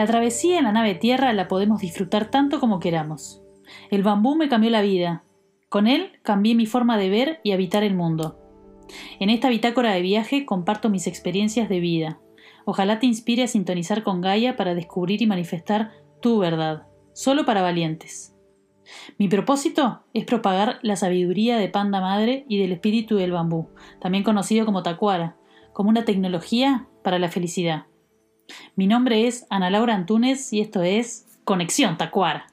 La travesía en la nave tierra la podemos disfrutar tanto como queramos. El bambú me cambió la vida. Con él cambié mi forma de ver y habitar el mundo. En esta bitácora de viaje comparto mis experiencias de vida. Ojalá te inspire a sintonizar con Gaia para descubrir y manifestar tu verdad, solo para valientes. Mi propósito es propagar la sabiduría de Panda Madre y del espíritu del bambú, también conocido como Tacuara, como una tecnología para la felicidad. Mi nombre es Ana Laura Antunes y esto es Conexión Tacuara.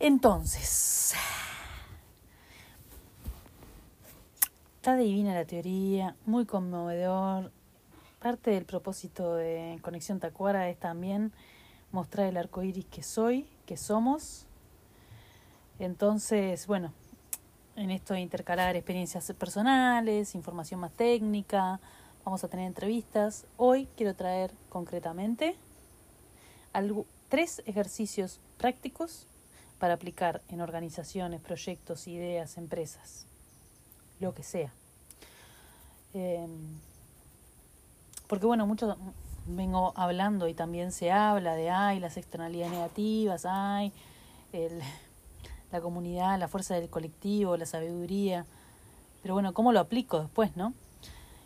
Entonces, está divina la teoría, muy conmovedor. Parte del propósito de Conexión Tacuara es también mostrar el arco iris que soy, que somos. Entonces, bueno, en esto de intercalar experiencias personales, información más técnica, vamos a tener entrevistas. Hoy quiero traer concretamente tres ejercicios prácticos para aplicar en organizaciones, proyectos, ideas, empresas, lo que sea. Em, porque bueno, mucho vengo hablando y también se habla de, ay, las externalidades negativas, ay, la comunidad, la fuerza del colectivo, la sabiduría. Pero bueno, ¿cómo lo aplico después, no?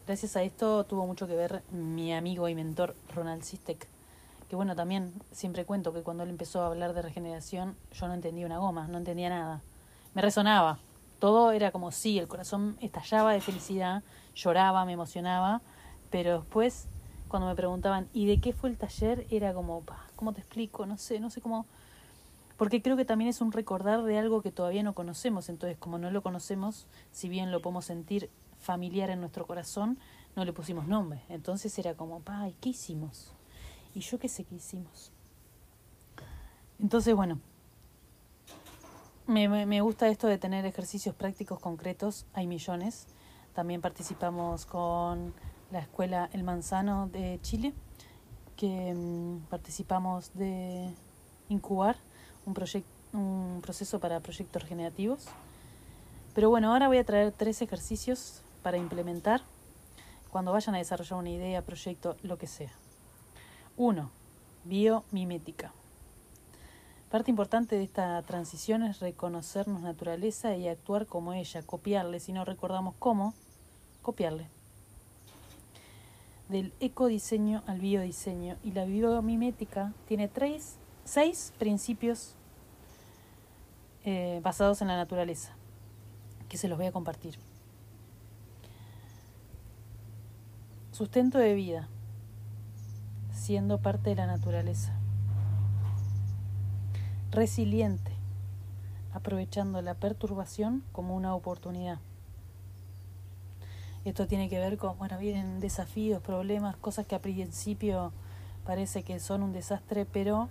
Gracias a esto tuvo mucho que ver mi amigo y mentor Ronald Sistek, que bueno, también siempre cuento que cuando él empezó a hablar de regeneración, yo no entendía una goma, no entendía nada. Me resonaba. Todo era como sí, el corazón estallaba de felicidad, lloraba, me emocionaba, pero después cuando me preguntaban, ¿y de qué fue el taller? Era como, ¿cómo te explico? No sé, no sé cómo... Porque creo que también es un recordar de algo que todavía no conocemos, entonces como no lo conocemos, si bien lo podemos sentir familiar en nuestro corazón, no le pusimos nombre. Entonces era como, pa, ¿qué hicimos? Y yo qué sé qué hicimos. Entonces, bueno, me, me, gusta esto de tener ejercicios prácticos concretos, hay millones. También participamos con la Escuela El Manzano de Chile, que mm, participamos de incubar un, un proceso para proyectos regenerativos. Pero bueno, ahora voy a traer tres ejercicios para implementar cuando vayan a desarrollar una idea, proyecto, lo que sea. 1. Biomimética. Parte importante de esta transición es reconocernos naturaleza y actuar como ella, copiarle, si no recordamos cómo, copiarle. Del ecodiseño al biodiseño. Y la biomimética tiene tres, seis principios eh, basados en la naturaleza, que se los voy a compartir. Sustento de vida siendo parte de la naturaleza. Resiliente, aprovechando la perturbación como una oportunidad. Esto tiene que ver con, bueno, vienen desafíos, problemas, cosas que a principio parece que son un desastre, pero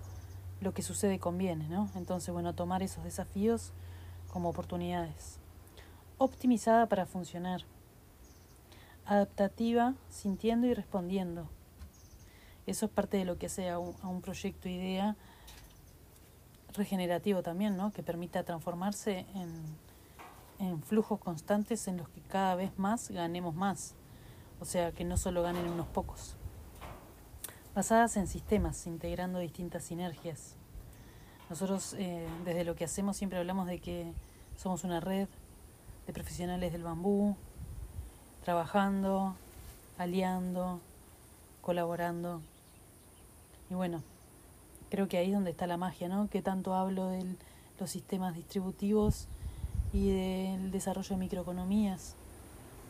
lo que sucede conviene, ¿no? Entonces, bueno, tomar esos desafíos como oportunidades. Optimizada para funcionar. Adaptativa, sintiendo y respondiendo eso es parte de lo que hace a un, proyecto idea regenerativo también, ¿no? Que permita transformarse en, en flujos constantes en los que cada vez más ganemos más. O sea, que no solo ganen unos pocos. Basadas en sistemas, integrando distintas sinergias. Nosotros eh, desde lo que hacemos siempre hablamos de que somos una red de profesionales del bambú, trabajando, aliando, colaborando y bueno, creo que ahí es donde está la magia, ¿no? Que tanto hablo de los sistemas distributivos y del desarrollo de microeconomías.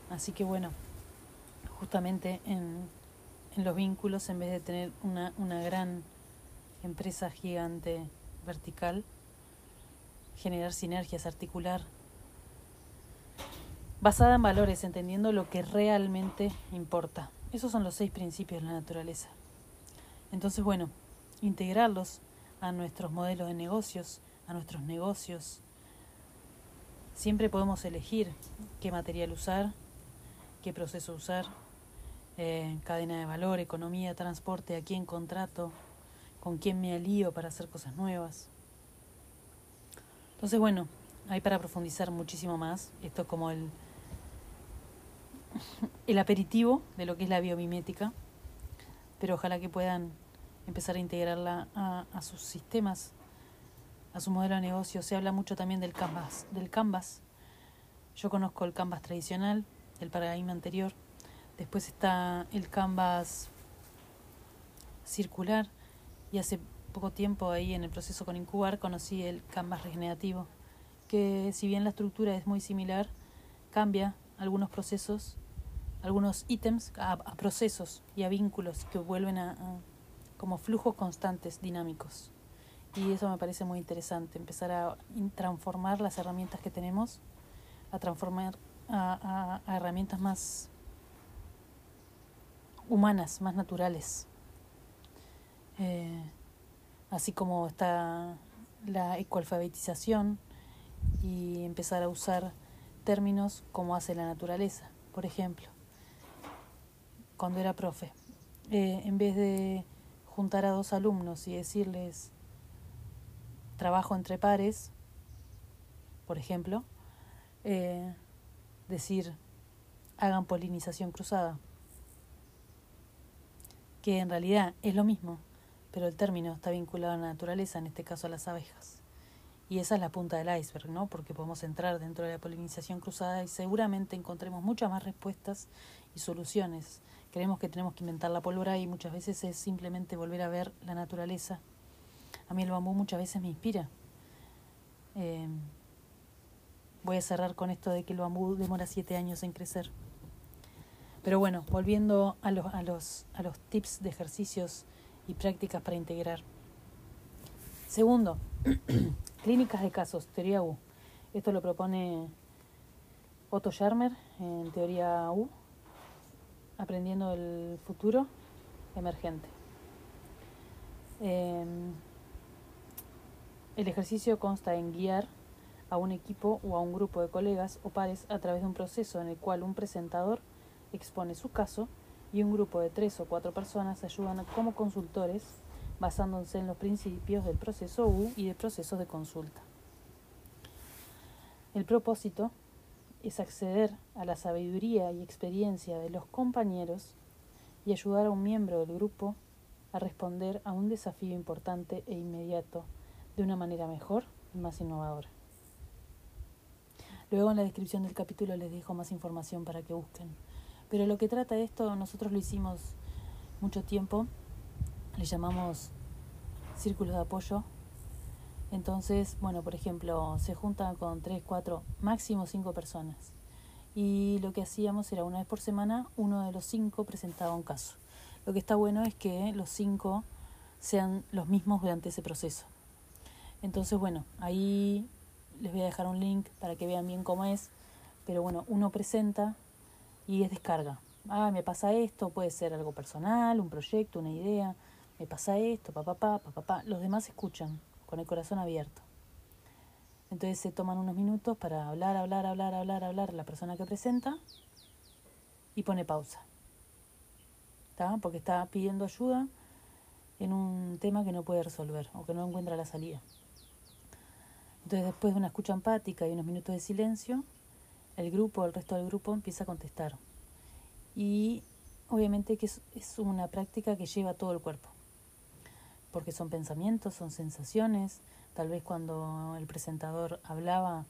Así que bueno, justamente en, en los vínculos, en vez de tener una, una gran empresa gigante vertical, generar sinergias, articular, basada en valores, entendiendo lo que realmente importa. Esos son los seis principios de la naturaleza. Entonces, bueno, integrarlos a nuestros modelos de negocios, a nuestros negocios. Siempre podemos elegir qué material usar, qué proceso usar, eh, cadena de valor, economía, transporte, a quién contrato, con quién me alío para hacer cosas nuevas. Entonces, bueno, hay para profundizar muchísimo más. Esto es como el, el aperitivo de lo que es la biomimética, pero ojalá que puedan empezar a integrarla a, a sus sistemas, a su modelo de negocio. Se habla mucho también del Canvas, del Canvas. Yo conozco el Canvas tradicional, el paradigma anterior. Después está el Canvas circular y hace poco tiempo ahí en el proceso con Incubar conocí el Canvas regenerativo, que si bien la estructura es muy similar, cambia algunos procesos, algunos ítems a, procesos y a vínculos que vuelven a como flujos constantes, dinámicos. Y eso me parece muy interesante, empezar a transformar las herramientas que tenemos, a transformar a, herramientas más humanas, más naturales. Eh, así como está la ecoalfabetización y empezar a usar términos como hace la naturaleza. Por ejemplo, cuando era profe, eh, en vez de juntar a dos alumnos y decirles trabajo entre pares, por ejemplo, eh, decir hagan polinización cruzada, que en realidad es lo mismo, pero el término está vinculado a la naturaleza, en este caso a las abejas. Y esa es la punta del iceberg, ¿no? Porque podemos entrar dentro de la polinización cruzada y seguramente encontremos muchas más respuestas y soluciones. Creemos que tenemos que inventar la pólvora y muchas veces es simplemente volver a ver la naturaleza. A mí el bambú muchas veces me inspira. Eh, voy a cerrar con esto de que el bambú demora siete años en crecer. Pero bueno, volviendo a los, a los, a los tips de ejercicios y prácticas para integrar. Segundo, clínicas de casos, teoría U. Esto lo propone Otto Scharmer en teoría U, aprendiendo el futuro emergente. Em, el ejercicio consta en guiar a un equipo o a un grupo de colegas o pares a través de un proceso en el cual un presentador expone su caso y un grupo de tres o cuatro personas ayudan como consultores basándose en los principios del proceso U y de procesos de consulta. El propósito es acceder a la sabiduría y experiencia de los compañeros y ayudar a un miembro del grupo a responder a un desafío importante e inmediato de una manera mejor y más innovadora. Luego en la descripción del capítulo les dejo más información para que busquen. Pero lo que trata esto, nosotros lo hicimos mucho tiempo, le llamamos círculos de apoyo. Entonces, bueno, por ejemplo, se juntan con tres, cuatro, máximo cinco personas. Y lo que hacíamos era una vez por semana, uno de los cinco presentaba un caso. Lo que está bueno es que los cinco sean los mismos durante ese proceso. Entonces, bueno, ahí les voy a dejar un link para que vean bien cómo es. Pero bueno, uno presenta y es descarga. Ah, me pasa esto, puede ser algo personal, un proyecto, una idea. Me pasa esto, papá, papá, papá. Los demás escuchan con el corazón abierto. Entonces se toman unos minutos para hablar, hablar, hablar, hablar, hablar la persona que presenta y pone pausa. ¿Está? Porque está pidiendo ayuda en un tema que no puede resolver o que no encuentra la salida. Entonces después de una escucha empática y unos minutos de silencio, el grupo, el resto del grupo empieza a contestar. Y obviamente que es, una práctica que lleva todo el cuerpo, porque son pensamientos, son sensaciones. Tal vez cuando el presentador hablaba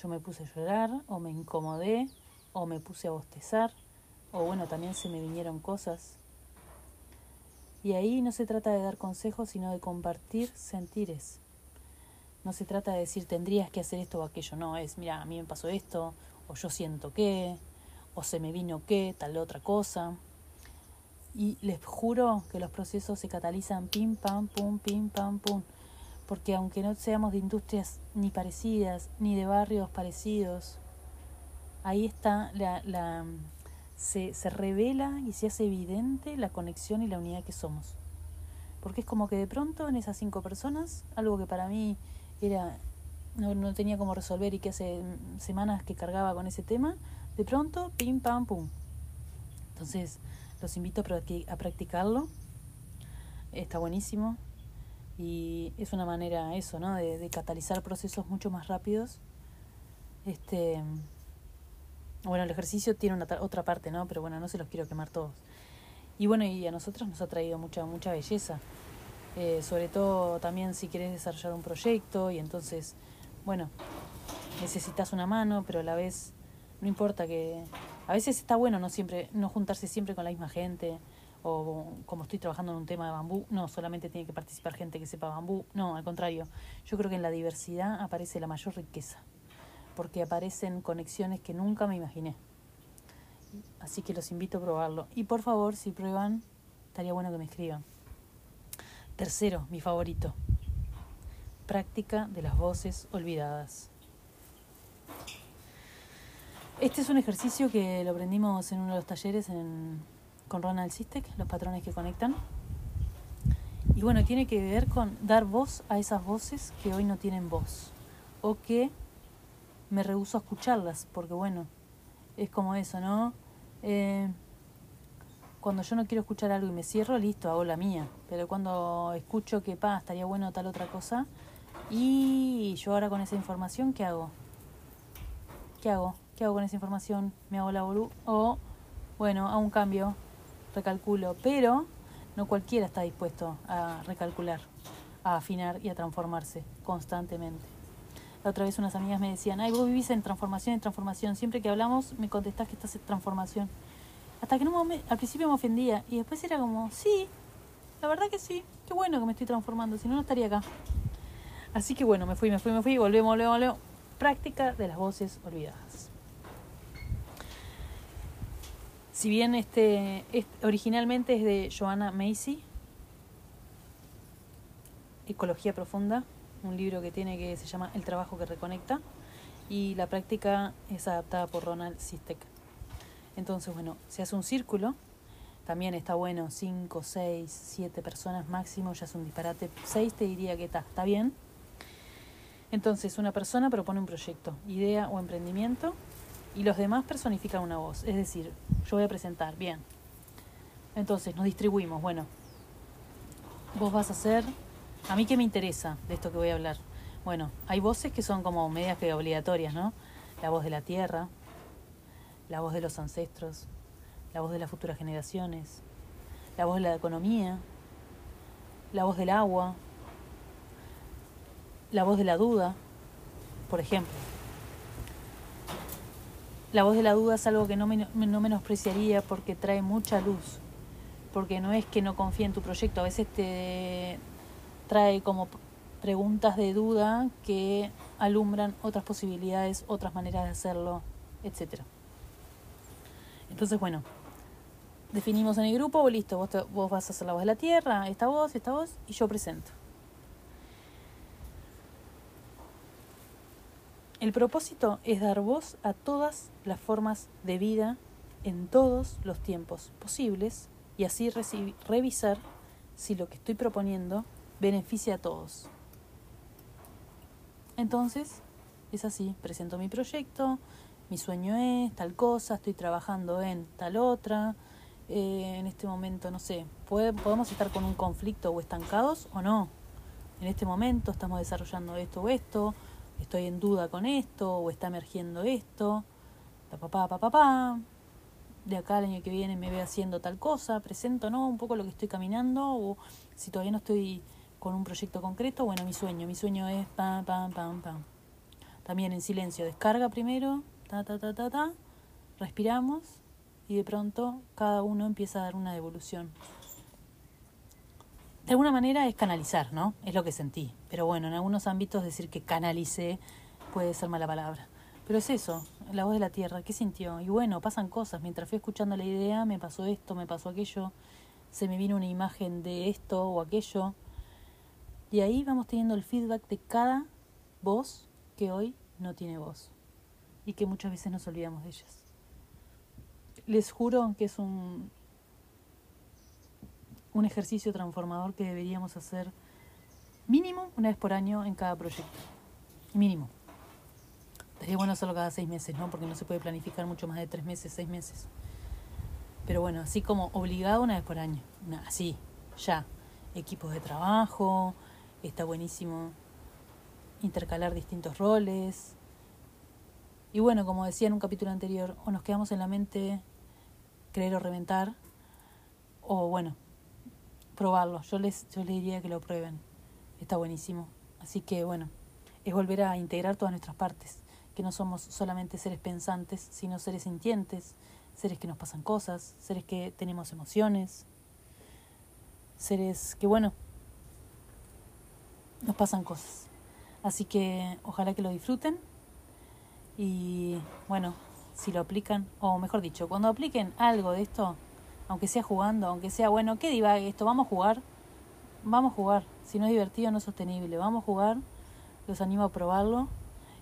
yo me puse a llorar o me incomodé o me puse a bostezar o bueno, también se me vinieron cosas. Y ahí no se trata de dar consejos, sino de compartir sentires. No se trata de decir tendrías que hacer esto o aquello, no, es mira, a mí me pasó esto, o yo siento que, o se me vino que, tal otra cosa. Y les juro que los procesos se catalizan pim, pam, pum, pim, pam, pum. Porque aunque no seamos de industrias ni parecidas, ni de barrios parecidos, ahí está la, la se, se revela y se hace evidente la conexión y la unidad que somos. Porque es como que de pronto en esas cinco personas, algo que para mí era no, no tenía cómo resolver y que hace semanas que cargaba con ese tema, de pronto, pim, pam, pum. Entonces, los invito a practicarlo. Está buenísimo. Y es una manera, eso, ¿no? De, catalizar procesos mucho más rápidos. Este, Bueno, el ejercicio tiene una otra parte, ¿no? Pero bueno, no se los quiero quemar todos. Y bueno, y a nosotros nos ha traído mucha, mucha belleza. Eh, sobre todo también si querés desarrollar un proyecto y entonces, bueno, necesitas una mano, pero a la vez no importa que a veces está bueno no siempre no juntarse siempre con la misma gente o como estoy trabajando en un tema de bambú, no solamente tiene que participar gente que sepa bambú, no, al contrario, yo creo que en la diversidad aparece la mayor riqueza, porque aparecen conexiones que nunca me imaginé. Así que los invito a probarlo. Y por favor, si prueban, estaría bueno que me escriban. Tercero, mi favorito. Práctica de las voces olvidadas. Este es un ejercicio que lo aprendimos en uno de los talleres con Ronald Sistek, los patrones que conectan. Y bueno, tiene que ver con dar voz a esas voces que hoy no tienen voz o que me rehuso a escucharlas, porque bueno, es como eso, ¿no? Eh, cuando yo no quiero escuchar algo y me cierro, listo, hago la mía. Pero cuando escucho que, pa, estaría bueno tal otra cosa, y yo ahora con esa información, ¿qué hago? ¿Qué hago? ¿Qué hago con esa información? ¿Me hago la bolu? O, bueno, hago un cambio, recalculo. Pero no cualquiera está dispuesto a recalcular, a afinar y a transformarse constantemente. La otra vez unas amigas me decían, ay, vos vivís en transformación, en transformación. Siempre que hablamos me contestás que estás en transformación. Hasta que en un al principio me ofendía y después era como, sí, la verdad que sí, qué bueno que me estoy transformando, si no, no estaría acá. Así que bueno, me fui, me fui, me fui, volvemos, volvemos, volvemos. Práctica de las voces olvidadas. Si bien este, originalmente es de Joanna Macy, Ecología Profunda, un libro que tiene que se llama El trabajo que reconecta, y la práctica es adaptada por Ronald Sistek. Entonces, bueno, se hace un círculo, también está bueno, 5, 6, 7 personas máximo, ya es un disparate, 6 te diría que está, está bien. Entonces, una persona propone un proyecto, idea o emprendimiento, y los demás personifican una voz. Es decir, yo voy a presentar, bien. Entonces nos distribuimos, bueno, vos vas a hacer, a mí qué me interesa de esto que voy a hablar. Bueno, hay voces que son como medias que obligatorias, ¿no? La voz de la tierra, la voz de los ancestros, la voz de las futuras generaciones, la voz de la economía, la voz del agua, la voz de la duda, por ejemplo. La voz de la duda es algo que no, no menospreciaría porque trae mucha luz, porque no es que no confíe en tu proyecto, a veces te trae como preguntas de duda que alumbran otras posibilidades, otras maneras de hacerlo, etc. Entonces, bueno, definimos en el grupo, listo, vos, vos vas a hacer la voz de la tierra, esta voz, esta voz, y yo presento. El propósito es dar voz a todas las formas de vida en todos los tiempos posibles y así revisar si lo que estoy proponiendo beneficia a todos. Entonces, es así, presento mi proyecto, mi sueño es tal cosa, estoy trabajando en tal otra, eh, en este momento, no sé, podemos estar con un conflicto o estancados o no. En este momento estamos desarrollando esto o esto, estoy en duda con esto o está emergiendo esto, papá, papá, papá, de acá el año que viene me ve haciendo tal cosa, presento, ¿no? Un poco lo que estoy caminando o si todavía no estoy con un proyecto concreto, bueno, mi sueño, mi sueño es pam, pam, pam, pam. También en silencio, descarga primero, ta, ta, ta, ta, ta, respiramos y de pronto cada uno empieza a dar una devolución de alguna manera es canalizar, ¿no? Es lo que sentí. Pero bueno, en algunos ámbitos decir que canalicé puede ser mala palabra. Pero es eso, la voz de la tierra, ¿qué sintió? Y bueno, pasan cosas. Mientras fui escuchando la idea, me pasó esto, me pasó aquello, se me vino una imagen de esto o aquello. Y ahí vamos teniendo el feedback de cada voz que hoy no tiene voz. Y que muchas veces nos olvidamos de ellas. Les juro que es un, un ejercicio transformador que deberíamos hacer mínimo una vez por año en cada proyecto. Mínimo. Sería bueno hacerlo cada seis meses, ¿no? Porque no se puede planificar mucho más de tres meses, seis meses. Pero bueno, así como obligado una vez por año. Así, ya. Equipos de trabajo, está buenísimo intercalar distintos roles. Y bueno, como decía en un capítulo anterior, o nos quedamos en la mente creer o reventar, o bueno, probarlo. Yo les, yo les diría que lo prueben. Está buenísimo. Así que bueno, es volver a integrar todas nuestras partes, que no somos solamente seres pensantes, sino seres sintientes, seres que nos pasan cosas, seres que tenemos emociones, seres que bueno, nos pasan cosas. Así que ojalá que lo disfruten y bueno, si lo aplican, o mejor dicho, cuando apliquen algo de esto, aunque sea jugando, aunque sea, bueno, ¿qué divague esto? Vamos a jugar, vamos a jugar. Si no es divertido, no es sostenible. Vamos a jugar, los animo a probarlo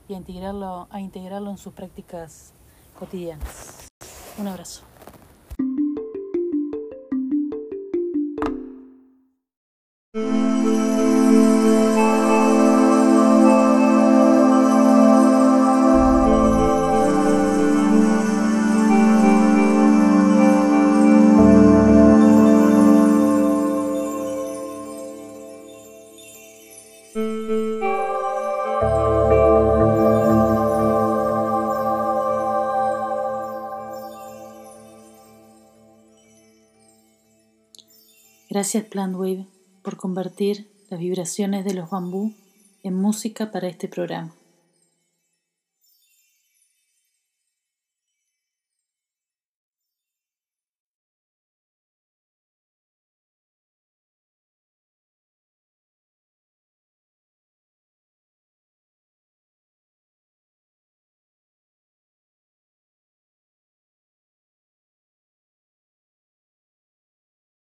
y a integrarlo, a integrarlo en sus prácticas cotidianas. Un abrazo. Gracias Plantwave por convertir las vibraciones de los bambú en música para este programa.